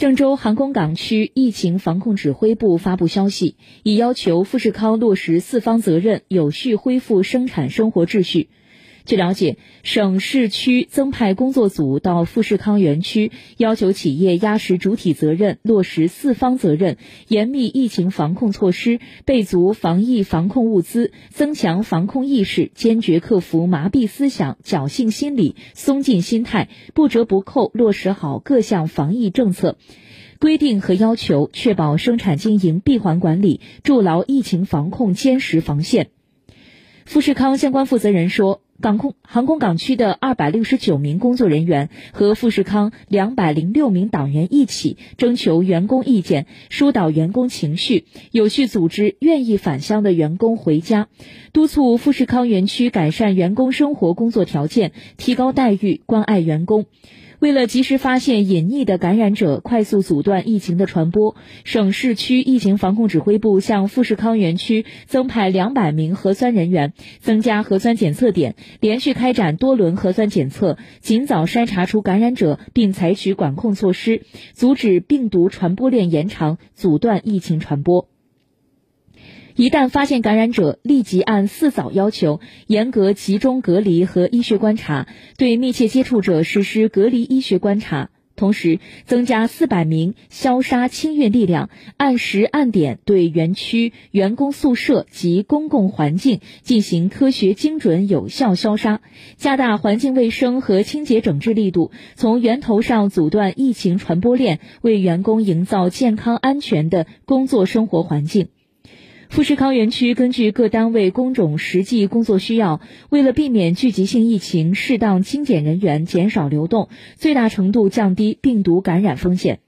郑州航空港区疫情防控指挥部发布消息，已要求富士康落实四方责任，有序恢复生产生活秩序。据了解，省市区增派工作组到富士康园区，要求企业压实主体责任，落实四方责任，严密疫情防控措施，备足防疫防控物资，增强防控意识，坚决克服麻痹思想、侥幸心理、松劲心态，不折不扣落实好各项防疫政策规定和要求，确保生产经营闭环管理，筑牢疫情防控坚实防线。富士康相关负责人说。港空航空港区的二百六十九名工作人员和富士康两百零六名党员一起征求员工意见，疏导员工情绪，有序组织愿意返乡的员工回家，督促富士康园区改善员工生活工作条件，提高待遇，关爱员工。为了及时发现隐匿的感染者，快速阻断疫情的传播，省市区疫情防控指挥部向富士康园区增派两百名核酸人员，增加核酸检测点，连续开展多轮核酸检测，尽早筛查出感染者，并采取管控措施，阻止病毒传播链延长，阻断疫情传播。一旦发现感染者，立即按四早要求严格集中隔离和医学观察，对密切接触者实施隔离医学观察。同时，增加四百名消杀清运力量，按时按点对园区员工宿舍及公共环境进行科学精准有效消杀，加大环境卫生和清洁整治力度，从源头上阻断疫情传播链，为员工营造健康安全的工作生活环境。富士康园区根据各单位工种实际工作需要，为了避免聚集性疫情，适当精简人员，减少流动，最大程度降低病毒感染风险。